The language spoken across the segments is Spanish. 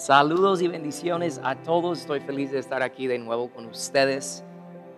Saludos y bendiciones a todos. Estoy feliz de estar aquí de nuevo con ustedes.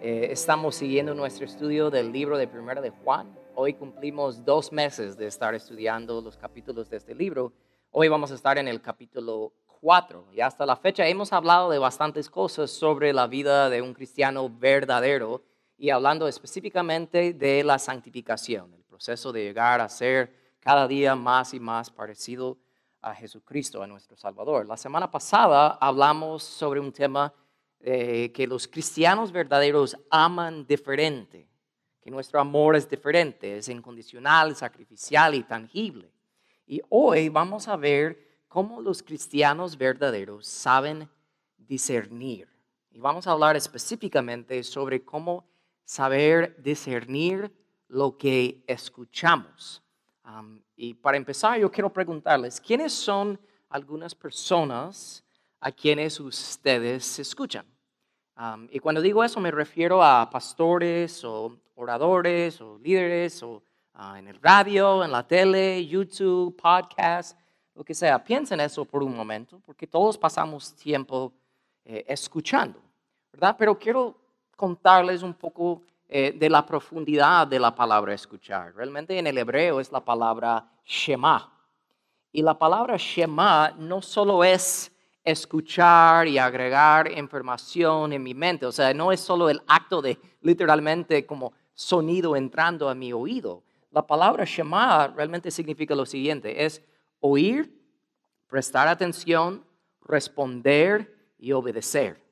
Eh, estamos siguiendo nuestro estudio del libro de Primera de Juan. Hoy cumplimos dos meses de estar estudiando los capítulos de este libro. Hoy vamos a estar en el capítulo 4 y hasta la fecha hemos hablado de bastantes cosas sobre la vida de un cristiano verdadero y hablando específicamente de la santificación, el proceso de llegar a ser cada día más y más parecido a Jesucristo, a nuestro Salvador. La semana pasada hablamos sobre un tema eh, que los cristianos verdaderos aman diferente, que nuestro amor es diferente, es incondicional, sacrificial y tangible. Y hoy vamos a ver cómo los cristianos verdaderos saben discernir. Y vamos a hablar específicamente sobre cómo saber discernir lo que escuchamos. Y para empezar, yo quiero preguntarles, ¿quiénes son algunas personas a quienes ustedes escuchan? y cuando digo eso me refiero a pastores o oradores o líderes o ah, en el radio, en la tele, YouTube, podcast, lo que sea. Piensen eso por un momento, porque todos pasamos tiempo eh, escuchando, ¿verdad? Pero quiero contarles un poco eh, de la profundidad de la palabra escuchar. Realmente en el hebreo es la palabra Shema. Y la palabra Shema no solo es escuchar y agregar información en mi mente, o sea, no es solo el acto de literalmente como sonido entrando a mi oído. La palabra Shema realmente significa lo siguiente, es oír, prestar atención, responder y obedecer.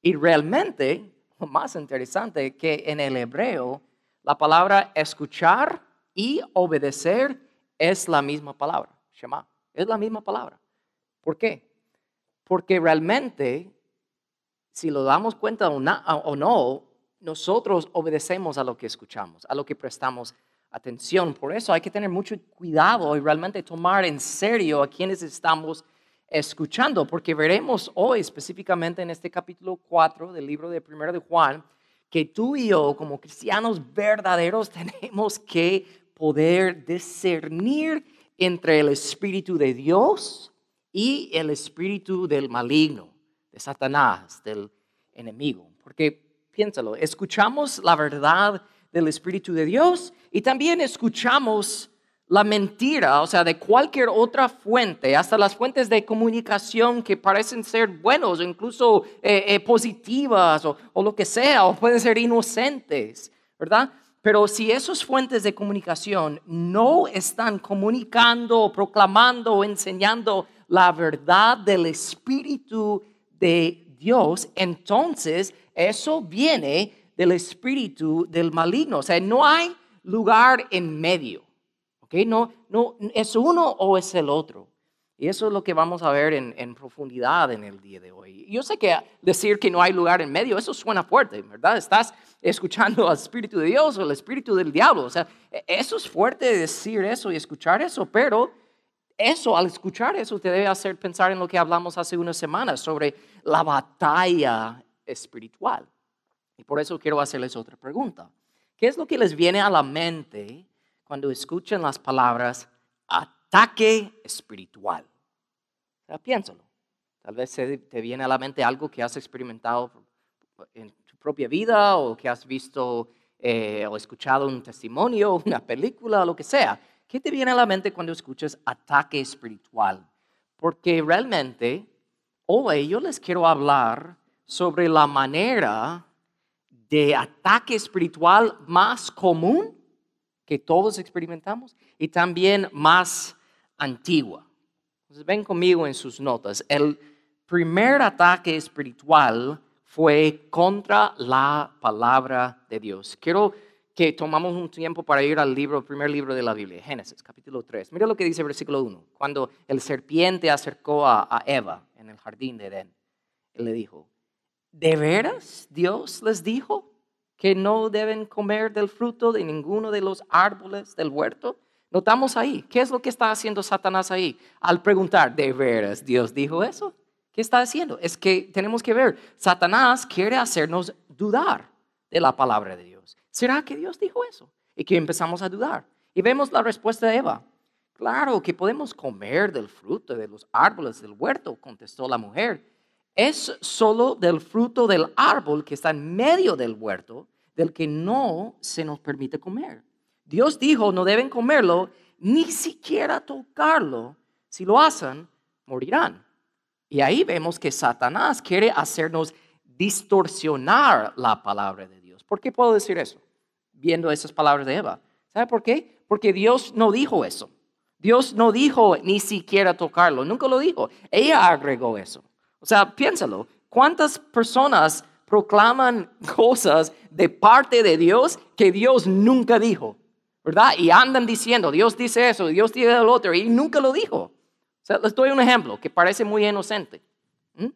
Y realmente más interesante que en el hebreo la palabra escuchar y obedecer es la misma palabra, Shema, es la misma palabra. ¿Por qué? Porque realmente, si lo damos cuenta o, no, nosotros obedecemos a lo que escuchamos, a lo que prestamos atención. Por eso hay que tener mucho cuidado y realmente tomar en serio a quienes estamos porque veremos hoy específicamente en este capítulo 4 del libro de Primero de Juan, que tú y yo como cristianos verdaderos tenemos que poder discernir entre el Espíritu de Dios y el Espíritu del maligno, de Satanás, del enemigo. Porque piénsalo, escuchamos la verdad del Espíritu de Dios y también escuchamos la mentira, o sea, de cualquier otra fuente, hasta las fuentes de comunicación que parecen ser buenos, incluso eh, eh, positivas o, lo que sea, o pueden ser inocentes, ¿verdad? Pero si esas fuentes de comunicación no están comunicando, proclamando o enseñando la verdad del Espíritu de Dios, entonces eso viene del espíritu del maligno. O sea, no hay lugar en medio. ¿Ok? No, no, es uno o es el otro. Y eso es lo que vamos a ver en, en, profundidad en el día de hoy. Yo sé que decir que no hay lugar en medio, eso suena fuerte, ¿verdad? Estás escuchando al Espíritu de Dios o el Espíritu del diablo. O sea, e, eso es fuerte decir eso y escuchar eso, pero eso, al escuchar eso, te debe hacer pensar en lo que hablamos hace unas semanas sobre la batalla espiritual. Y por eso quiero hacerles otra pregunta. ¿Qué es lo que les viene a la mente cuando escuchan las palabras ataque espiritual? Piénsalo. Tal vez te viene a la mente algo que has experimentado en tu propia vida o que has visto eh, o escuchado un testimonio, una película, lo que sea. ¿Qué te viene a la mente cuando escuchas ataque espiritual? Porque realmente hoy yo les quiero hablar sobre la manera de ataque espiritual más común que todos experimentamos y también más antigua. Entonces, ven conmigo en sus notas. El primer ataque espiritual fue contra la palabra de Dios. Quiero que tomamos un tiempo para ir al libro, primer libro de la Biblia, Génesis, capítulo 3. Mira lo que dice el versículo 1. Cuando el serpiente acercó a, a Eva en el jardín de Edén, él le dijo, ¿De veras Dios les dijo que no deben comer del fruto de ninguno de los árboles del huerto? Notamos ahí, ¿qué es lo que está haciendo Satanás ahí? Al preguntar, ¿de veras Dios dijo eso? ¿Qué está haciendo? Es que tenemos que ver, Satanás quiere hacernos dudar de la palabra de Dios. ¿Será que Dios dijo eso? Y que empezamos a dudar. Y vemos la respuesta de Eva. Claro que podemos comer del fruto de los árboles del huerto, contestó la mujer. Es solo del fruto del árbol que está en medio del huerto del que no se nos permite comer. Dios dijo, no deben comerlo, ni siquiera tocarlo. Si lo hacen, morirán. Y ahí vemos que Satanás quiere hacernos distorsionar la palabra de Dios. ¿Por qué puedo decir eso? Viendo esas palabras de Eva. ¿Sabe por qué? Porque Dios no dijo eso. Dios no dijo ni siquiera tocarlo, nunca lo dijo. Ella agregó eso. O sea, piénsalo. ¿Cuántas personas proclaman cosas de parte de Dios que Dios nunca dijo, ¿verdad? Y andan diciendo, Dios dice eso, Dios dice el otro, y nunca lo dijo. O sea, les doy un ejemplo que parece muy inocente. ¿Mm?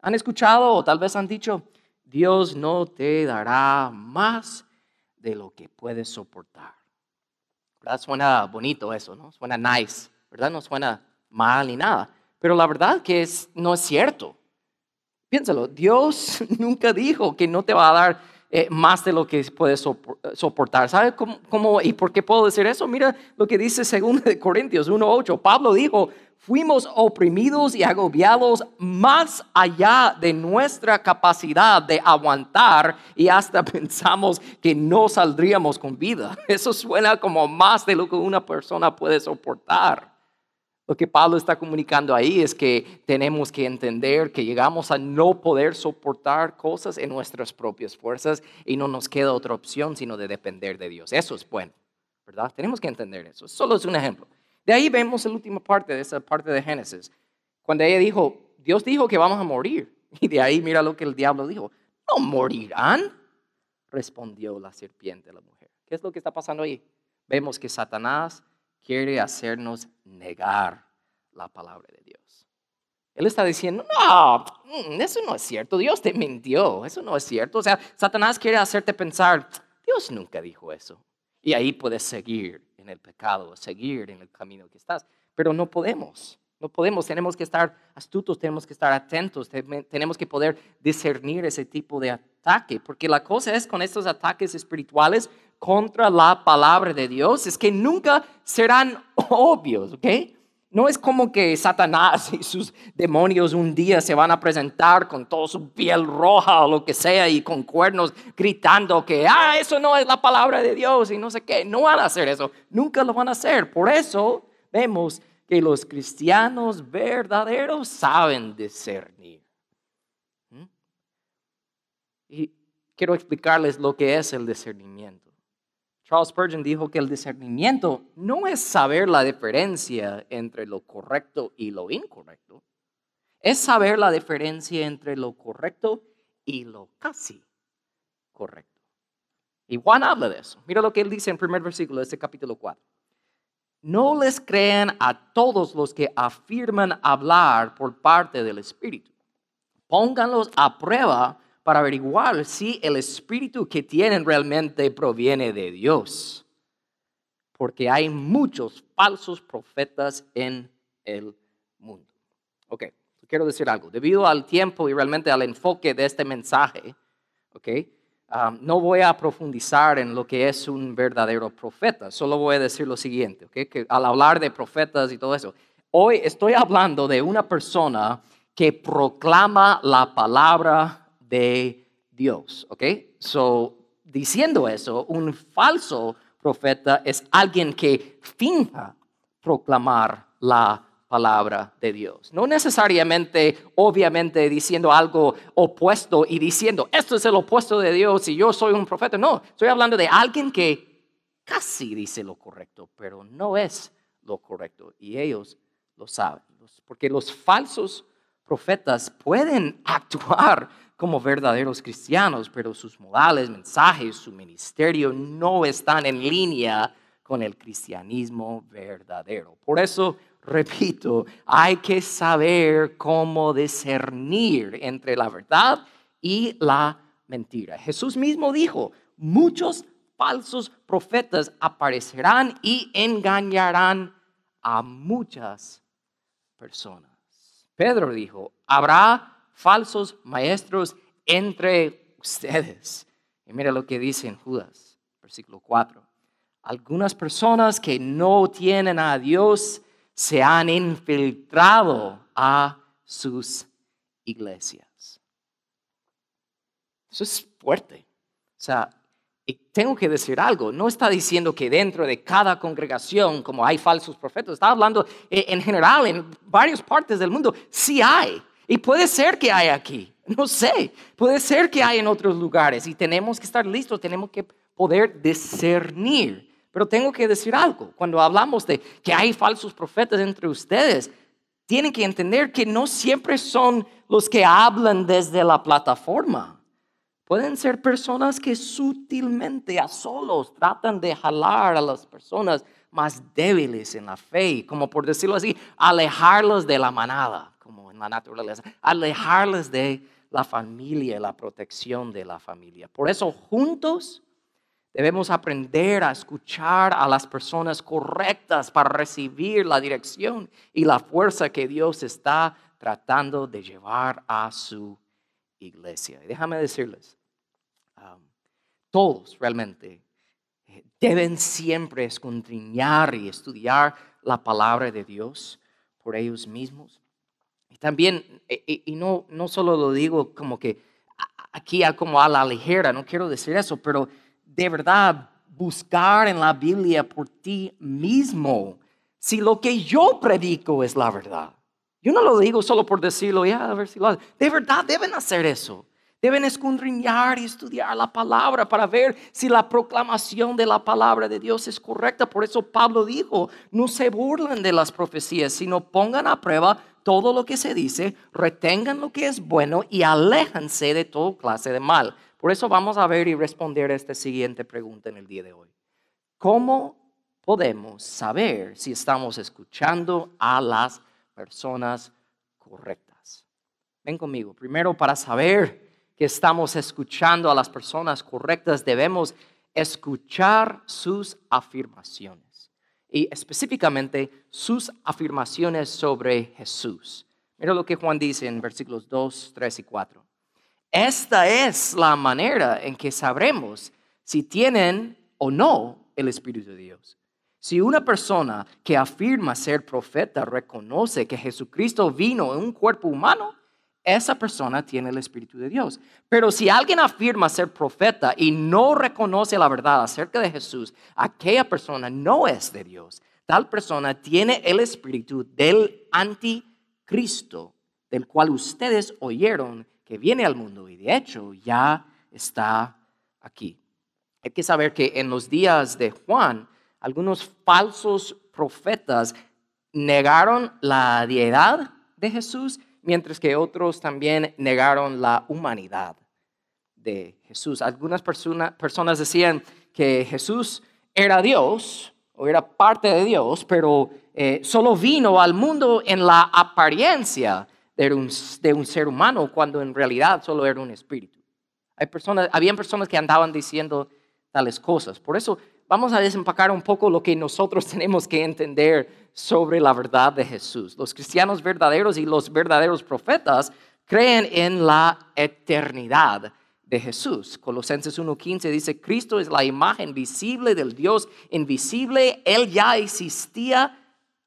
¿Han escuchado o tal vez han dicho, Dios no te dará más de lo que puedes soportar? ¿Verdad? Suena bonito eso, ¿no? Suena nice, ¿verdad? No suena mal ni nada. Pero la verdad que es, no es cierto. Piénsalo, Dios nunca dijo que no te va a dar eh, más de lo que puedes soportar. ¿Sabe cómo, y por qué puedo decir eso? Mira lo que dice 2 de Corintios 1.8. Pablo dijo, fuimos oprimidos y agobiados más allá de nuestra capacidad de aguantar y hasta pensamos que no saldríamos con vida. Eso suena como más de lo que una persona puede soportar. Lo que Pablo está comunicando ahí es que tenemos que entender que llegamos a no poder soportar cosas en nuestras propias fuerzas y no nos queda otra opción sino de depender de Dios. Eso es bueno, ¿verdad? Tenemos que entender eso. Solo es un ejemplo. De ahí vemos la última parte de esa parte de Génesis, cuando ella dijo, Dios dijo que vamos a morir. Y de ahí mira lo que el diablo dijo, no morirán, respondió la serpiente a la mujer. ¿Qué es lo que está pasando ahí? Vemos que Satanás quiere hacernos negar la palabra de Dios. Él está diciendo, no, mm, eso no es cierto, Dios te mintió, eso no es cierto. O sea, Satanás quiere hacerte pensar, Dios nunca dijo eso. Y ahí puedes seguir en el pecado, seguir en el camino que estás. Pero no podemos, no podemos, tenemos que estar astutos, tenemos que estar atentos, tenemos que poder discernir ese tipo de ataque, porque la cosa es con estos ataques espirituales, contra la palabra de Dios es que nunca serán obvios, ¿ok? No es como que Satanás y sus demonios un día se van a presentar con toda su piel roja o lo que sea y con cuernos gritando que, ah, eso no es la palabra de Dios y no sé qué. No van a hacer eso, nunca lo van a hacer. Por eso vemos que los cristianos verdaderos saben discernir. ¿Mm? Y quiero explicarles lo que es el discernimiento. Charles Spurgeon dijo que el discernimiento no es saber la diferencia entre lo correcto y lo incorrecto, es saber la diferencia entre lo correcto y lo casi correcto. Y Juan habla de eso. Mira lo que él dice en el primer versículo de este capítulo 4. No les crean a todos los que afirman hablar por parte del Espíritu. Pónganlos a prueba para averiguar si el espíritu que tienen realmente proviene de Dios. Porque hay muchos falsos profetas en el mundo. Ok, quiero decir algo. Debido al tiempo y realmente al enfoque de este mensaje, ok, um, no voy a profundizar en lo que es un verdadero profeta. Solo voy a decir lo siguiente, que al hablar de profetas y todo eso, hoy estoy hablando de una persona que proclama la palabra de Dios. ¿Ok? So, diciendo eso, un falso profeta es alguien que finja proclamar la palabra de Dios. No necesariamente, obviamente, diciendo algo opuesto y diciendo, esto es el opuesto de Dios y yo soy un profeta. No, estoy hablando de alguien que casi dice lo correcto, pero no es lo correcto. Y ellos lo saben. Porque los falsos profetas pueden actuar como verdaderos cristianos, pero sus modales, mensajes, su ministerio no están en línea con el cristianismo verdadero. Por eso, repito, hay que saber cómo discernir entre la verdad y la mentira. Jesús mismo dijo, muchos falsos profetas aparecerán y engañarán a muchas personas. Pedro dijo, habrá falsos maestros entre ustedes. Y mira lo que dice en Judas, versículo 4. algunas personas que no tienen a Dios se han infiltrado a sus iglesias. Eso es fuerte. O sea, y tengo que decir algo, no está diciendo que dentro de cada congregación, como hay falsos profetas, está hablando eh, en general, en varias partes del mundo, sí hay. Y puede ser que hay aquí, no sé, puede ser que hay en otros lugares y tenemos que estar listos, tenemos que poder discernir. Pero tengo que decir algo, cuando hablamos de que hay falsos profetas entre ustedes, tienen que entender que no siempre son los que hablan desde la plataforma. Pueden ser personas que sutilmente a solos tratan de jalar a las personas más débiles en la fe, como por decirlo así, alejarlos de la manada, como en la naturaleza, alejarlos de la familia, la protección de la familia. Por eso juntos debemos aprender a escuchar a las personas correctas para recibir la dirección y la fuerza que Dios está tratando de llevar a su iglesia. Y déjame decirles, todos realmente eh, deben siempre escondriñar y estudiar la palabra de Dios por ellos mismos. Y también, eh, eh, y, no, no solo lo digo como que aquí como a la ligera, no quiero decir eso, pero de verdad buscar en la Biblia por ti mismo si lo que yo predico es la verdad. Yo no lo digo solo por decirlo, ya, a ver si lo hago. De verdad deben hacer eso. Deben escudriñar y estudiar la palabra para ver si la proclamación de la palabra de Dios es correcta. Por eso Pablo dijo, no se burlen de las profecías, sino pongan a prueba todo lo que se dice, retengan lo que es bueno y aléjanse de toda clase de mal. Por eso vamos a ver y responder esta siguiente pregunta en el día de hoy. ¿Cómo podemos saber si estamos escuchando a las personas correctas? Ven conmigo. Primero, para saber que estamos escuchando a las personas correctas, debemos escuchar sus afirmaciones y específicamente sus afirmaciones sobre Jesús. Mira lo que Juan dice en versículos 2, 3 y 4. Esta es la manera en que sabremos si tienen o no el Espíritu de Dios. Si una persona que afirma ser profeta reconoce que Jesucristo vino en un cuerpo humano, esa persona tiene el Espíritu de Dios. Pero si alguien afirma ser profeta y no reconoce la verdad acerca de Jesús, aquella persona no es de Dios. Tal persona tiene el espíritu del anticristo, del cual ustedes oyeron que viene al mundo y de hecho ya está aquí. Hay que saber que en los días de Juan, algunos falsos profetas negaron la deidad de Jesús mientras que otros también negaron la humanidad de Jesús. Algunas personas decían que Jesús era Dios o era parte de Dios, pero eh, solo vino al mundo en la apariencia de un, de un, ser humano cuando en realidad solo era un espíritu. Hay personas, habían personas que andaban diciendo tales cosas. Por eso vamos a desempacar un poco lo que nosotros tenemos que entender sobre la verdad de Jesús. Los cristianos verdaderos y los verdaderos profetas creen en la eternidad de Jesús. Colosenses 1.15 dice, Cristo es la imagen visible del Dios invisible. Él ya existía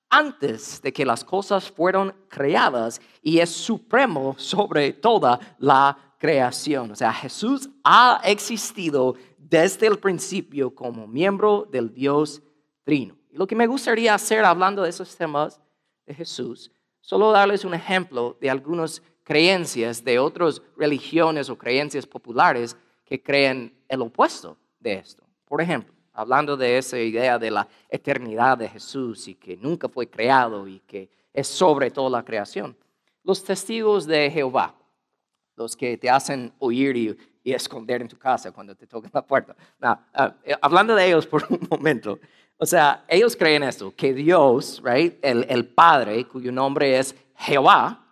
antes de que las cosas fueron creadas y es supremo sobre toda la creación. O sea, Jesús ha existido desde el principio como miembro del Dios Trino. Y lo que me gustaría hacer hablando de esos temas de Jesús, solo darles un ejemplo de algunas creencias de otras religiones o creencias populares que creen el opuesto de esto. Por ejemplo, hablando de esa idea de la eternidad de Jesús y que nunca fue creado y que es sobre toda la creación. Los testigos de Jehová, los que te hacen oír y y esconder en tu casa cuando te toquen la puerta. Ah, eh, hablando de ellos por un momento, o sea, ellos creen esto, que Dios, right, el, el Padre, cuyo nombre es Jehová,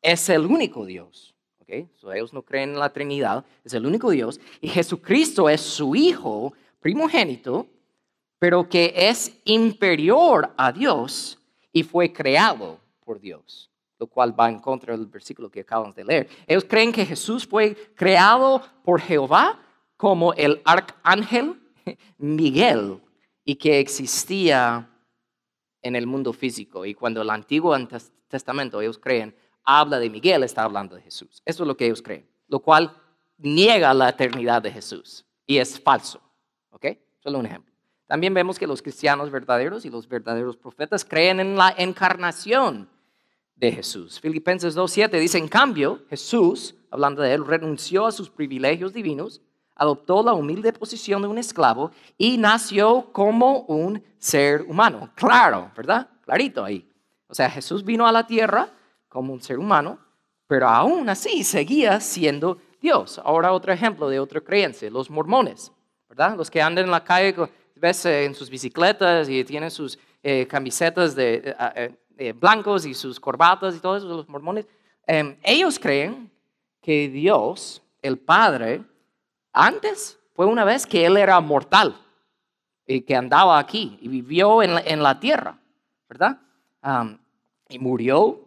es el único Dios. Okay? So, ellos no creen en la Trinidad, es el único Dios. Y Jesucristo es su Hijo primogénito, pero que es inferior a Dios y fue creado por Dios lo cual va en contra del versículo que acabamos de leer. Ellos creen que Jesús fue creado por Jehová como el arcángel Miguel y que existía en el mundo físico. Y cuando el Antiguo Testamento, ellos creen, habla de Miguel, está hablando de Jesús. Eso es lo que ellos creen, lo cual niega la eternidad de Jesús y es falso. ¿Ok? Solo un ejemplo. También vemos que los cristianos verdaderos y los verdaderos profetas creen en la encarnación de Jesús. Filipenses 2.7 dice, en cambio, Jesús, hablando de él, renunció a sus privilegios divinos adoptó la humilde posición de un esclavo y nació como un ser humano. Claro, ¿verdad? Clarito ahí. O sea, Jesús vino a la tierra como un ser humano, pero aún así seguía siendo Dios. Ahora otro ejemplo de otra creencia, los mormones, ¿verdad? Los que andan en la calle, ves eh, en sus bicicletas y tienen sus eh, camisetas de, eh, blancos y sus corbatas y todo eso, los mormones. Em, ellos creen que Dios, el Padre, antes fue una vez que él era mortal y que andaba aquí y vivió en la, tierra, ¿verdad? y murió,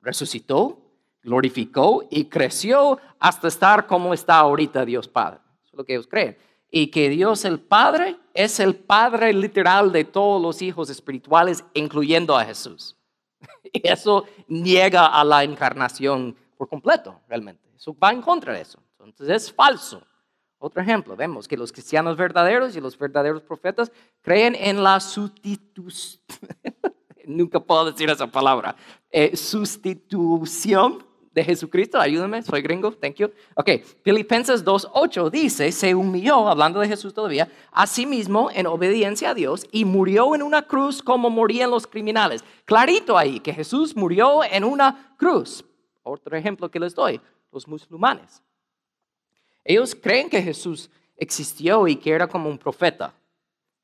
resucitó, glorificó y creció hasta estar como está ahorita Dios Padre. Eso es lo que ellos creen. Y que Dios el Padre es el Padre literal de todos los hijos espirituales, incluyendo a Jesús. Y eso niega a la encarnación por completo, realmente. Eso va en contra de eso. Entonces es falso. Otro ejemplo, vemos que los cristianos verdaderos y los verdaderos profetas creen en la sustitución, nunca puedo decir esa palabra, eh, sustitución de Jesucristo, ayúdame, soy gringo, thank you. Ok, Filipenses 2.8 dice, se humilló, hablando de Jesús todavía, a sí mismo en obediencia a Dios y murió en una cruz como morían los criminales. Clarito ahí, que Jesús murió en una cruz. Otro ejemplo que les doy, los musulmanes. Ellos creen que Jesús existió y que era como un profeta,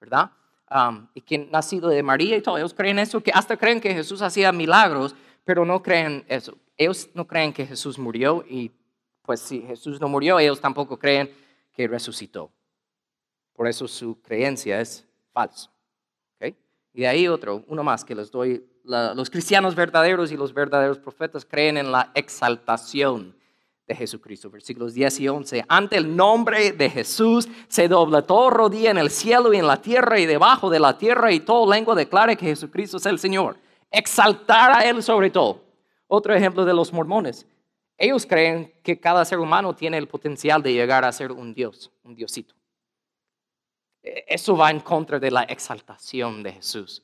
¿verdad? Um, y que nacido de María y todo. Ellos creen eso, que hasta creen que Jesús hacía milagros, pero no creen eso. Ellos no creen que Jesús murió y pues si Jesús no murió, ellos tampoco creen que resucitó. Por eso su creencia es falsa. ¿okay? Y de ahí otro, uno más que les doy. los cristianos verdaderos y los verdaderos profetas creen en la exaltación de Jesucristo. Versículos 10 y 11. Ante el nombre de Jesús se dobla todo rodilla en el cielo y en la tierra y debajo de la tierra y todo lengua declare que Jesucristo es el Señor. Exaltar a Él sobre todo. Otro ejemplo de los mormones. Ellos creen que cada ser humano tiene el potencial de llegar a ser un Dios, un Diosito. E, eso va en contra de la exaltación de Jesús.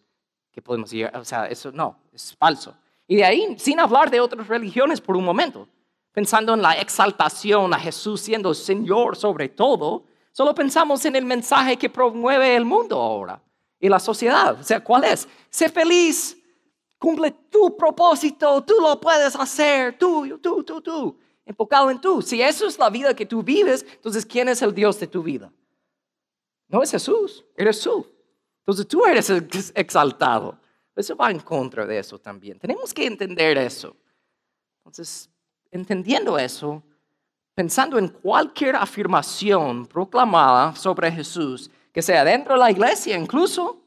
Que podemos llegar, o sea, eso no, es falso. Y de ahí, sin hablar de otras religiones por un momento, pensando en la exaltación a Jesús siendo Señor sobre todo, solo pensamos en el mensaje que promueve el mundo ahora y la sociedad. O sea, ¿cuál es? Sé feliz, cumple tu propósito, tú lo puedes hacer, tú, tú, tú, tú, enfocado en tú. Si eso es la vida que tú vives, entonces ¿quién es el Dios de tu vida? No es Jesús, eres tú. Entonces tú eres exaltado. Eso va en contra de eso también. Tenemos que entender eso. Entonces, entendiendo eso, pensando en cualquier afirmación proclamada sobre Jesús, que sea dentro de la iglesia incluso,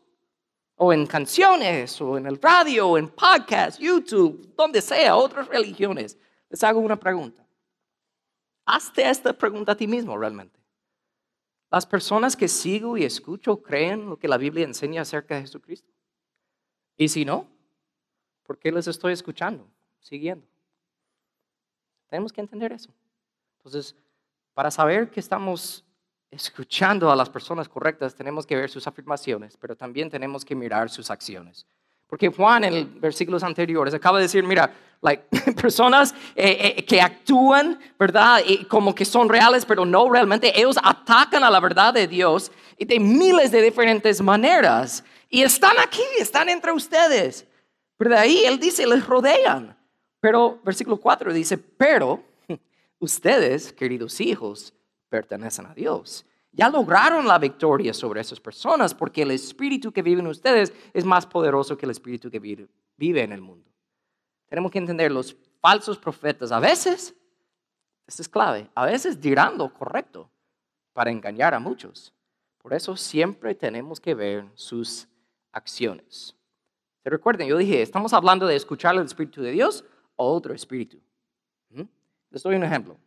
o en canciones, o en el radio, o en podcast, YouTube, donde sea, otras religiones, les hago una pregunta. Hazte esta pregunta a ti mismo realmente. ¿Las personas que sigo y escucho creen lo que la Biblia enseña acerca de Jesucristo? Y si no, ¿por qué les estoy escuchando, siguiendo? Tenemos que entender eso. Entonces, para saber que estamos escuchando a las personas correctas, tenemos que ver sus afirmaciones, pero también tenemos que mirar sus acciones. Porque Juan en los versículos anteriores acaba de decir, mira, personas eh, eh, que actúan, ¿verdad? Y como que son reales, pero no realmente. Ellos atacan a la verdad de Dios de miles de diferentes maneras. Y están aquí, están entre ustedes. Pero de ahí Él dice, les rodean. Pero versículo 4 dice, pero ustedes, queridos hijos, pertenecen a Dios. Ya lograron la victoria sobre esas personas porque el espíritu que vive en ustedes es más poderoso que el espíritu que vive en el mundo. Tenemos que entender los falsos profetas a veces, esto es clave, a veces dirán lo correcto para engañar a muchos. Por eso siempre tenemos que ver sus acciones. ¿Se recuerden? Yo dije, estamos hablando de escuchar el Espíritu de Dios otro espíritu. Les doy un ejemplo.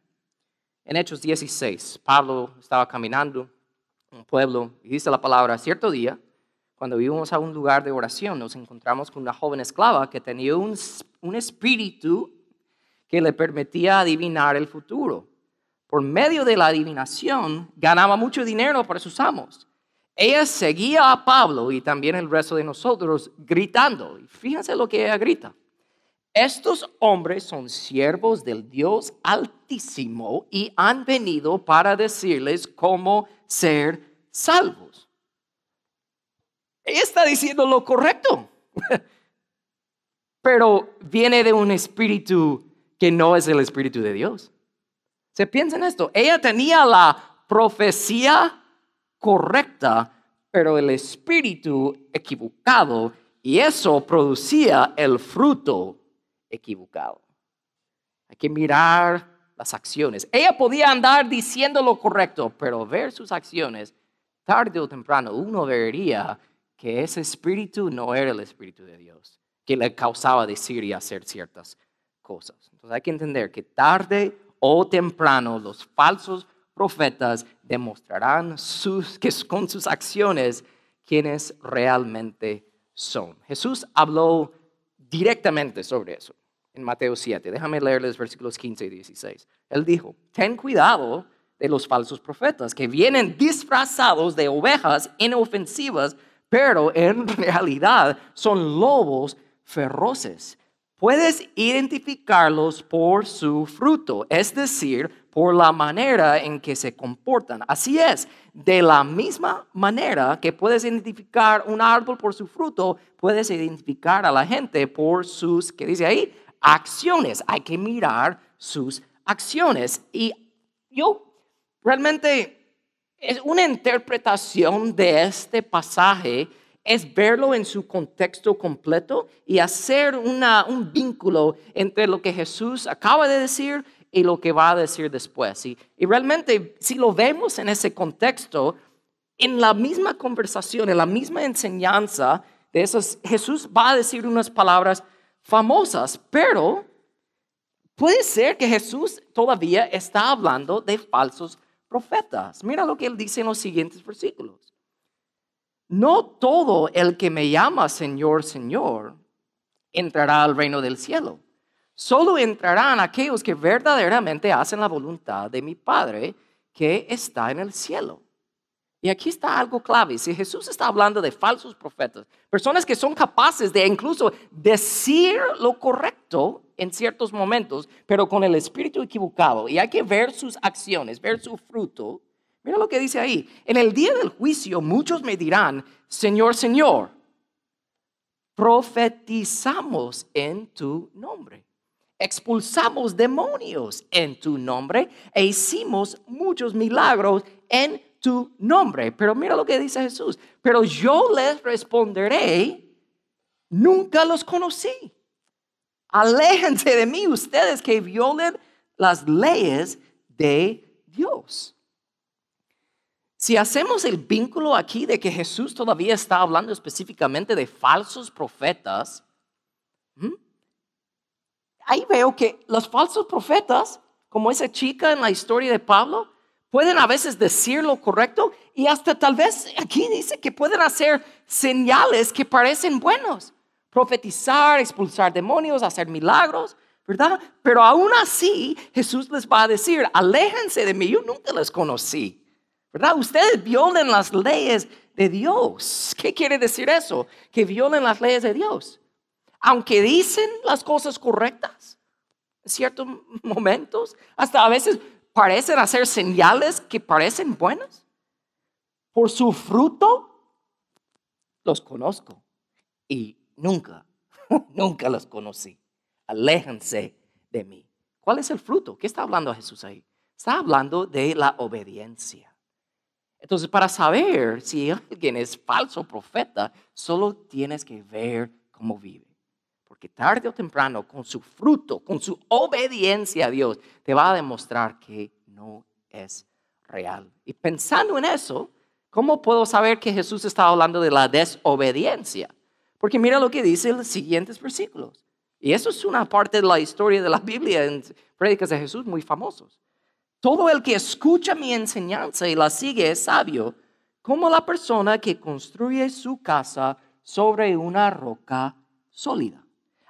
En Hechos 16, Pablo estaba caminando en un pueblo y dice la palabra, cierto día, cuando íbamos a un lugar de oración, nos encontramos con una joven esclava que tenía un, un espíritu que le permitía adivinar el futuro. Por medio de la adivinación, ganaba mucho dinero para sus amos. Ella seguía a Pablo y también el resto de nosotros gritando. Fíjense lo que ella grita. Estos hombres son siervos del Dios Altísimo y han venido para decirles cómo ser salvos. Ella está diciendo lo correcto, pero viene de un espíritu que no es el Espíritu de Dios. Se piensa en esto. Ella tenía la profecía correcta, pero el espíritu equivocado, y eso producía el fruto equivocado. Hay que mirar las acciones. Ella podía andar diciendo lo correcto, pero ver sus acciones, tarde o temprano, uno vería que ese espíritu no era el espíritu de Dios, que le causaba decir y hacer ciertas cosas. Entonces hay que entender que tarde o temprano los falsos profetas demostrarán sus, que con sus acciones quienes realmente son. Jesús habló directamente sobre eso en Mateo 7. Déjame leerles versículos 15 y 16. Él dijo, ten cuidado de los falsos profetas que vienen disfrazados de ovejas inofensivas, pero en realidad son lobos feroces. Puedes identificarlos por su fruto, es decir, por la manera en que se comportan. Así es, de la misma manera que puedes identificar un árbol por su fruto, puedes identificar a la gente por sus, ¿qué dice ahí? Acciones. Hay que mirar sus acciones. Y yo realmente es una interpretación de este pasaje es verlo en su contexto completo y hacer un vínculo entre lo que Jesús acaba de decir y lo que va a decir después. Y, y realmente, si lo vemos en ese contexto, en la misma conversación, en la misma enseñanza de esos, Jesús va a decir unas palabras famosas, pero puede ser que Jesús todavía está hablando de falsos profetas. Mira lo que él dice en los siguientes versículos. No todo el que me llama Señor, Señor, entrará al reino del cielo. Solo entrarán aquellos que verdaderamente hacen la voluntad de mi Padre que está en el cielo. Y aquí está algo clave. Si Jesús está hablando de falsos profetas, personas que son capaces de incluso decir lo correcto en ciertos momentos, pero con el espíritu equivocado, y hay que ver sus acciones, ver su fruto, Mira lo que dice ahí. En el día del juicio muchos me dirán, Señor, Señor, profetizamos en tu nombre. Expulsamos demonios en tu nombre e hicimos muchos milagros en tu nombre. Pero mira lo que dice Jesús. Pero yo les responderé, nunca los conocí. Aléjense de mí ustedes que violen las leyes de Dios. Si hacemos el vínculo aquí de que Jesús todavía está hablando específicamente de falsos profetas, ahí veo que los falsos profetas, como esa chica en la historia de Pablo, pueden a veces decir lo correcto y hasta tal vez aquí dice que pueden hacer señales que parecen buenos, profetizar, expulsar demonios, hacer milagros, ¿verdad? Pero aún así Jesús les va a decir, aléjense de mí, yo nunca les conocí. ¿verdad? Ustedes violen las leyes de Dios. ¿Qué quiere decir eso? Que violen las leyes de Dios. Aunque dicen las cosas correctas en ciertos momentos, hasta a veces parecen hacer señales que parecen buenas. Por su fruto los conozco y nunca, nunca los conocí. Aléjense de mí. ¿Cuál es el fruto? ¿Qué está hablando Jesús ahí? Está hablando de la obediencia. Entonces, para saber si alguien es falso profeta, solo tienes que ver cómo vive. Porque tarde o temprano, con su fruto, con su obediencia a Dios, te va a demostrar que no es real. Y pensando en eso, ¿cómo puedo saber que Jesús está hablando de la desobediencia? Porque mira lo que dice en los siguientes versículos. Y eso es una parte de la historia de la Biblia en prédicas de Jesús muy famosos. Todo el que escucha mi enseñanza y la sigue es sabio, como la persona que construye su casa sobre una roca sólida.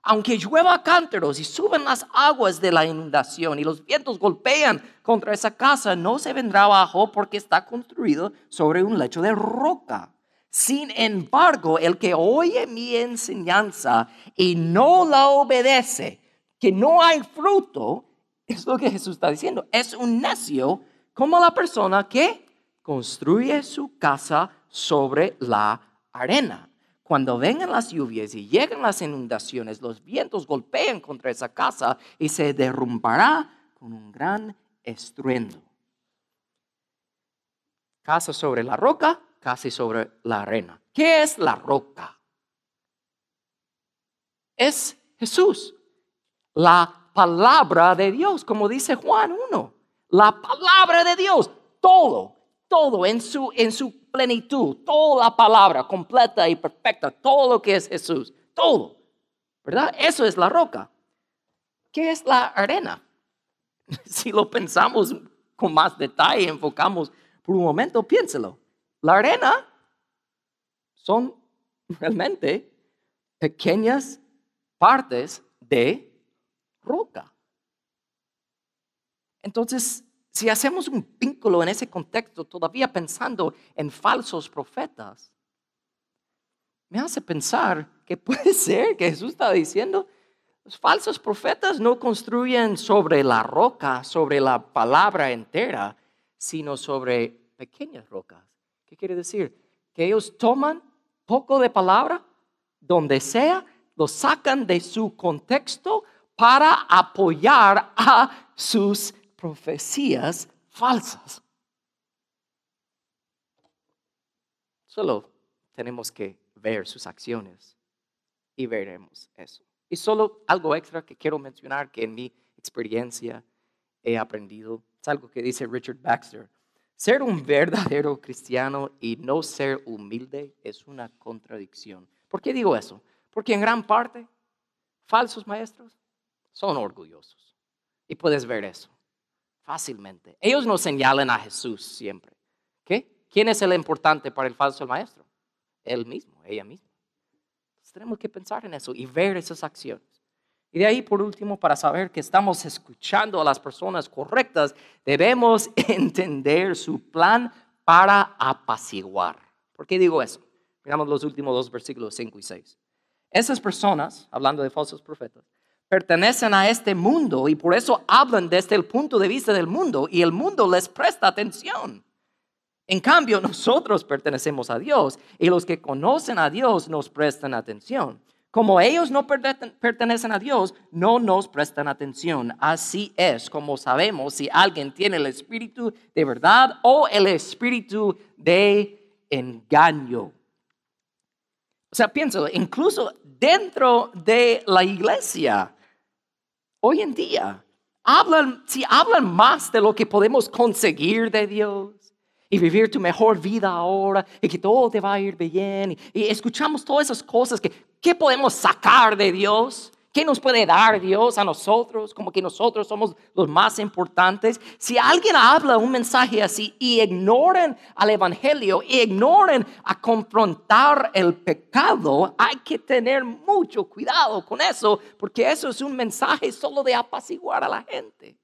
Aunque llueva cántaros y suben las aguas de la inundación y los vientos golpean contra esa casa, no se vendrá abajo porque está construido sobre un lecho de roca. Sin embargo, el que oye mi enseñanza y no la obedece, que no hay fruto, es lo que Jesús está diciendo. Es un necio como la persona que construye su casa sobre la arena. Cuando vengan las lluvias y lleguen las inundaciones, los vientos golpean contra esa casa y se derrumbará con un gran estruendo. Casa sobre la roca, casi sobre la arena. ¿Qué es la roca? Es Jesús, la palabra de Dios, como dice Juan 1. La palabra de Dios, todo, todo en su, en su plenitud, toda la palabra completa y perfecta, todo lo que es Jesús, todo. ¿Verdad? Eso es la roca. ¿Qué es la arena? Si lo pensamos con más detalle, enfocamos por un momento, piénselo. La arena son realmente pequeñas partes de roca. Entonces, si hacemos un vínculo en ese contexto, todavía pensando en falsos profetas, me hace pensar que puede ser que Jesús está diciendo, los falsos profetas no construyen sobre la roca, sobre la palabra entera, sino sobre pequeñas rocas. ¿Qué quiere decir? Que ellos toman poco de palabra, donde sea, lo sacan de su contexto para apoyar a sus profecías falsas. Solo tenemos que ver sus acciones y veremos eso. Y solo algo extra que quiero mencionar que en mi experiencia he aprendido, es algo que dice Richard Baxter. Ser un verdadero cristiano y no ser humilde es una contradicción. ¿Por qué digo eso? Porque en gran parte, falsos maestros son orgullosos. Y puedes ver eso fácilmente. Ellos no señalan a Jesús siempre. ¿Qué? ¿Quién es el importante para el falso maestro? Él mismo, ella misma. tenemos que pensar en eso y ver esas acciones. Y de ahí, por último, para saber que estamos escuchando a las personas correctas, debemos entender su plan para apaciguar. ¿Por qué digo eso? Miramos los últimos dos versículos 5 y 6. Esas personas, hablando de falsos profetas, pertenecen a este mundo y por eso hablan desde el punto de vista del mundo y el mundo les presta atención. En cambio, nosotros pertenecemos a Dios y los que conocen a Dios nos prestan atención. Como ellos no pertenecen a Dios, no nos prestan atención. Así es como sabemos si alguien tiene el espíritu de verdad o el espíritu de engaño. O sea, piénsalo, incluso dentro de la iglesia, hoy en día, hablan, si hablan más de lo que podemos conseguir de Dios y vivir tu mejor vida ahora y que todo te va a ir bien y, escuchamos todas esas cosas que ¿qué podemos sacar de Dios? ¿Qué nos puede dar Dios a nosotros? Como que nosotros somos los más importantes. Si alguien habla un mensaje así y ignoren al Evangelio, y ignoren a confrontar el pecado, hay que tener mucho cuidado con eso, porque eso es un mensaje solo de apaciguar a la gente.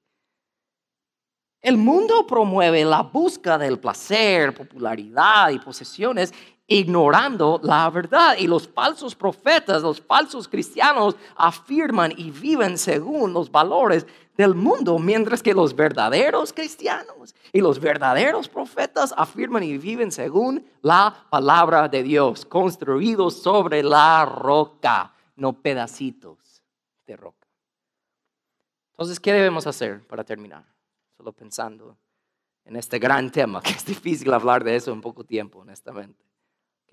El mundo promueve la búsqueda del placer, popularidad y posesiones ignorando la verdad. Y los falsos profetas, los falsos cristianos afirman y viven según los valores del mundo, mientras que los verdaderos cristianos y los verdaderos profetas afirman y viven según la palabra de Dios, construidos sobre la roca, no pedacitos de roca. Entonces, ¿qué debemos hacer para terminar? Solo pensando en este gran tema, que es difícil hablar de eso en poco tiempo, honestamente.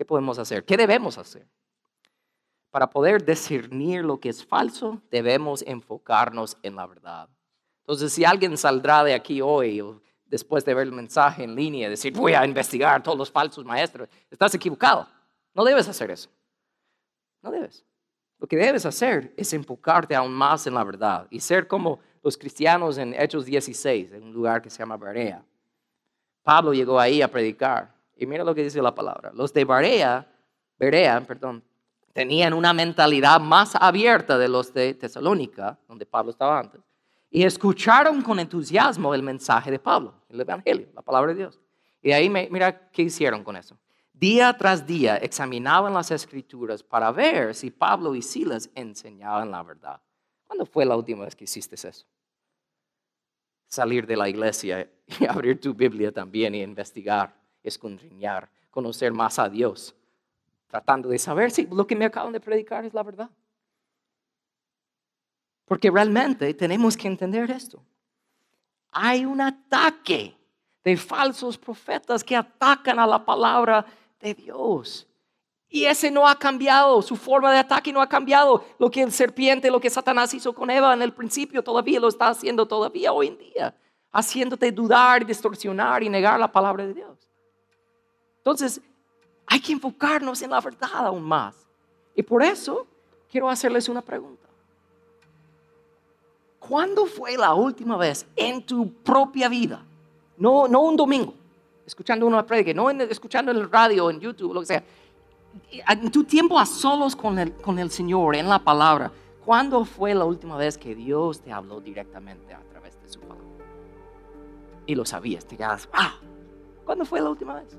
¿Qué podemos hacer? ¿Qué debemos hacer? Para poder discernir lo que es falso, debemos enfocarnos en la verdad. Entonces, si alguien saldrá de aquí hoy o después de ver el mensaje en línea, decir, voy a investigar todos los falsos maestros, estás equivocado. No debes hacer eso. No debes. Lo que debes hacer es enfocarte aún más en la verdad y ser como los cristianos en Hechos 16, en un lugar que se llama Berea. Pablo llegó ahí a predicar Y mira lo que dice la palabra. Los de Berea, Berea, perdón, tenían una mentalidad más abierta de los de Tesalónica, donde Pablo estaba antes, y escucharon con entusiasmo el mensaje de Pablo, el Evangelio, la palabra de Dios. Y ahí mira qué hicieron con eso. Día tras día examinaban las escrituras para ver si Pablo y Silas enseñaban la verdad. ¿Cuándo fue la última vez que hiciste eso? Salir de la iglesia y abrir tu Biblia también y investigar, escondriñar, conocer más a Dios tratando de saber si lo que me acaban de predicar es la verdad. Porque realmente tenemos que entender esto. Hay un ataque de falsos profetas que atacan a la palabra de Dios. Y ese no ha cambiado, su forma de ataque no ha cambiado. Lo que el serpiente, lo que Satanás hizo con Eva en el principio, todavía lo está haciendo todavía hoy en día, haciéndote dudar, distorsionar y negar la palabra de Dios. Entonces, hay que enfocarnos en la verdad aún más. Y por eso quiero hacerles una pregunta. ¿Cuándo fue la última vez en tu propia vida? No, no un domingo, escuchando una predica, no escuchando en el radio, en YouTube, lo que sea. En tu tiempo a solos con el, con el Señor, en la palabra, ¿cuándo fue la última vez que Dios te habló directamente a través de su palabra? Y lo sabías, te quedas, ah, ¿cuándo fue la última vez?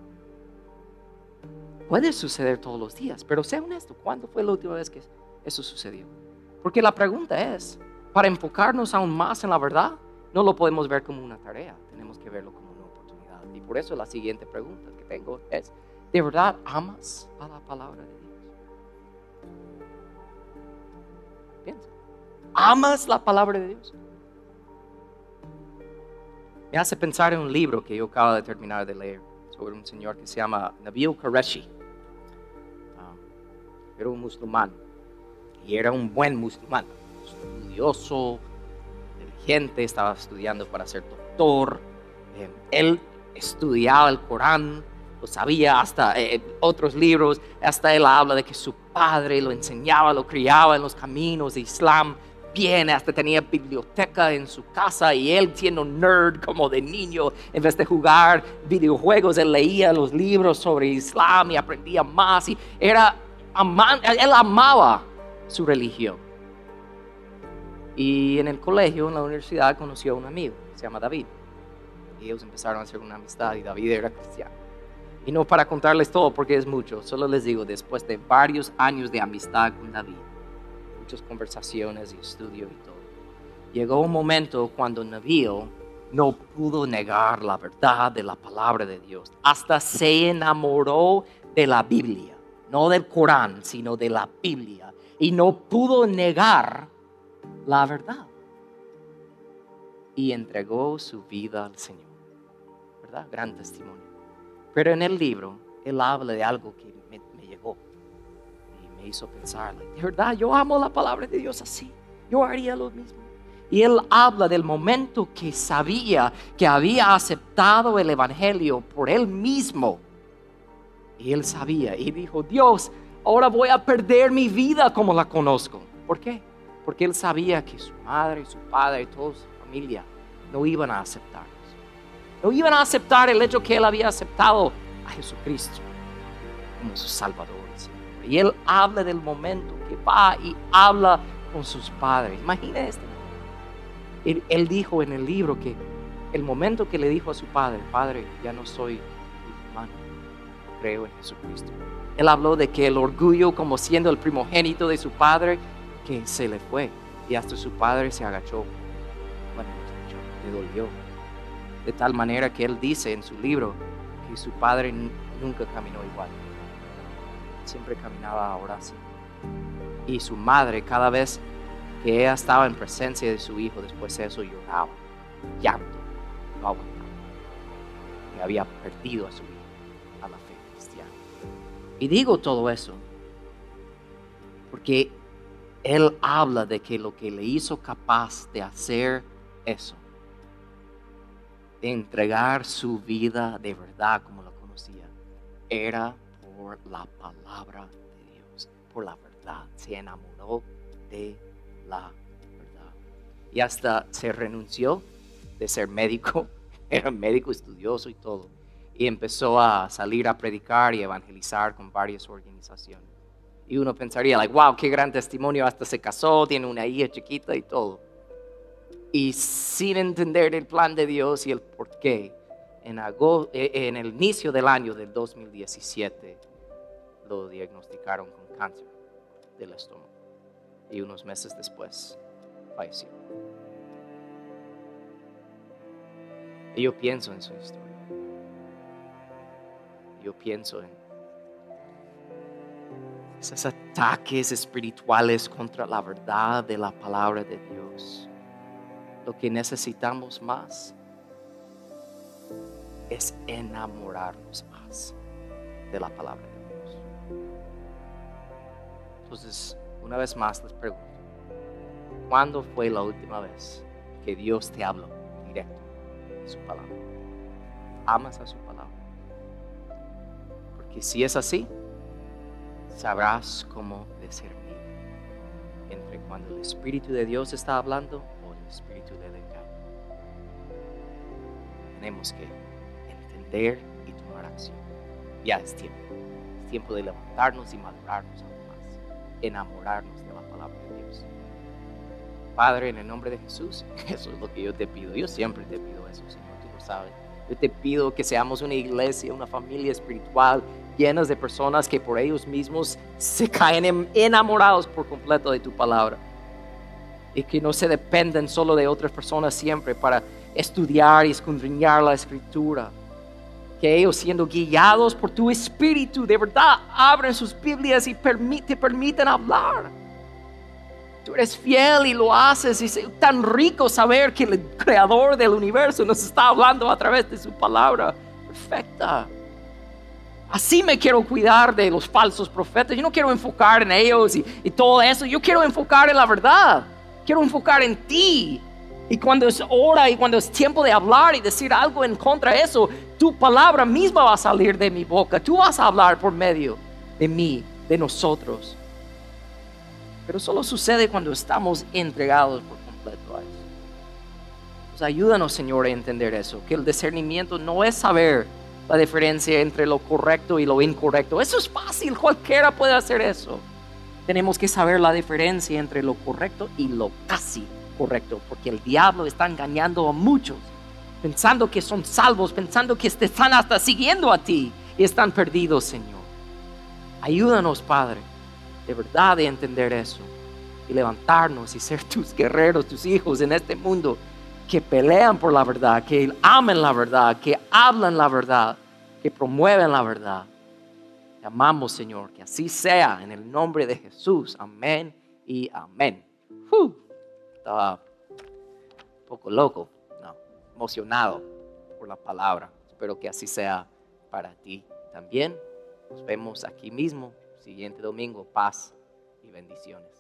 Puede suceder todos los días, pero sea honesto, ¿cuándo fue la última vez que eso sucedió? Porque la pregunta es, para enfocarnos aún más en la verdad, no lo podemos ver como una tarea, tenemos que verlo como una oportunidad. Y por eso la siguiente pregunta que tengo es, ¿de verdad amas a la palabra de Dios? Piensa, ¿amas la palabra de Dios? Me hace pensar en un libro que yo acabo de terminar de leer un señor que se llama Nabil Qureshi. Era un musulmán. Y era un buen musulmán, estudioso, inteligente, estaba estudiando para ser doctor. Eh, él estudiaba el Corán, lo sabía hasta eh, otros libros, hasta él habla de que su padre lo enseñaba, lo criaba en los caminos de Islam. Bien, hasta tenía biblioteca en su casa y él siendo nerd como de niño, en vez de jugar videojuegos, él leía los libros sobre Islam y aprendía más y era él amaba su religión. Y en el colegio, en la universidad, conoció a un amigo, se llama David. Y ellos empezaron a hacer una amistad y David era cristiano. Y no para contarles todo porque es mucho, solo les digo, después de varios años de amistad con David, muchas conversaciones y estudio y todo, llegó un momento cuando Nabil no pudo negar la verdad de la palabra de Dios, hasta se enamoró de la Biblia no del Corán, sino de la Biblia, y no pudo negar la verdad. Y entregó su vida al Señor. ¿Verdad? Gran testimonio. Pero en el libro, él habla de algo que hizo pensar, de verdad, yo amo la palabra de Dios así. Yo haría lo mismo. Y él habla del momento que sabía que había aceptado el Evangelio por él mismo y él sabía y dijo, Dios, ahora voy a perder mi vida como la conozco. ¿Por qué? Porque él sabía que su madre, su padre toda su familia no iban a aceptarlos. No iban a aceptar el hecho que él había aceptado a Jesucristo como su Salvador. Y él habla del momento que va y habla con sus padres. Imagina. Él, dijo en el libro que el momento que le dijo a su padre, Padre, ya no soy creo en Jesucristo. Él habló de que el orgullo, como siendo el primogénito de su padre, que se le fue y hasta su padre se agachó. Bueno, le dolió. De tal manera que él dice en su libro que su padre nunca caminó igual. Siempre caminaba ahora así. Y su madre, cada vez que ella estaba en presencia de su hijo, después de eso lloraba, llanto, no aguantaba. Que había perdido a su hijo. Y digo todo eso porque Él habla de que lo que le hizo capaz de hacer eso, de entregar su vida de verdad como la conocía, era por la palabra de Dios, por la verdad. Se enamoró de la verdad. Y hasta se renunció de ser médico, era médico estudioso y todo y empezó a salir a predicar y evangelizar con varias organizaciones. Y uno pensaría, like, wow, qué gran testimonio, hasta se casó, tiene una hija chiquita y todo. Y sin entender el plan de Dios y el por qué, en, eh, el inicio del año del 2017 lo diagnosticaron con cáncer del estómago. Y unos meses después falleció. Y yo pienso en su historia. Yo pienso en esos ataques espirituales contra la verdad de la palabra de Dios. Lo que necesitamos más es enamorarnos más de la palabra. Entonces, una vez más les pregunto, ¿cuándo fue la última vez que Dios te habló directo de su palabra? ¿Amas a su palabra? Porque si es así, sabrás cómo discernir entre cuando el Espíritu de Dios está hablando o el Espíritu del engaño. Tenemos que entender y tomar acción. Ya es tiempo. Es tiempo de levantarnos y madurarnos. Enamorarnos de la palabra de Dios. Padre, en el nombre de Jesús, eso es lo que yo te pido. Yo siempre te pido eso, Señor, tú lo sabes. Yo te pido que seamos una iglesia, una familia espiritual llenas de personas que por ellos mismos se caen enamorados por completo de tu palabra. Y que no se dependen solo de otras personas siempre para estudiar y escudriñar la escritura. Que ellos siendo guiados por tu espíritu, de verdad abren sus Biblias y te permiten hablar. Tú eres fiel y lo haces y es tan rico saber que el creador del universo nos está hablando a través de su palabra perfecta. Así me quiero cuidar de los falsos profetas. Yo no quiero enfocar en ellos y, todo eso. Yo quiero enfocar en la verdad. Quiero enfocar en ti. Y cuando es hora y cuando es tiempo de hablar y decir algo en contra de eso, tu palabra misma va a salir de mi boca. Tú vas a hablar por medio de mí, de nosotros. Pero solo sucede cuando estamos entregados por completo a eso. Pues ayúdanos, Señor, a entender eso. Que el discernimiento no es saber la diferencia entre lo correcto y lo incorrecto. Eso es fácil, cualquiera puede hacer eso. Tenemos que saber la diferencia entre lo correcto y lo casi correcto, porque el diablo está engañando a muchos, pensando que son salvos, pensando que te están hasta siguiendo a ti y están perdidos, Señor. Ayúdanos, Padre, de verdad de entender eso y levantarnos y ser tus guerreros, tus hijos en este mundo que pelean por la verdad, que amen la verdad, que hablan la verdad, que promueven la verdad. Te amamos, Señor, que así sea en el nombre de Jesús. Amén y amén. Estaba un poco loco, no, emocionado por la palabra. Espero que así sea para ti también. Nos vemos aquí mismo, siguiente domingo. Paz y bendiciones.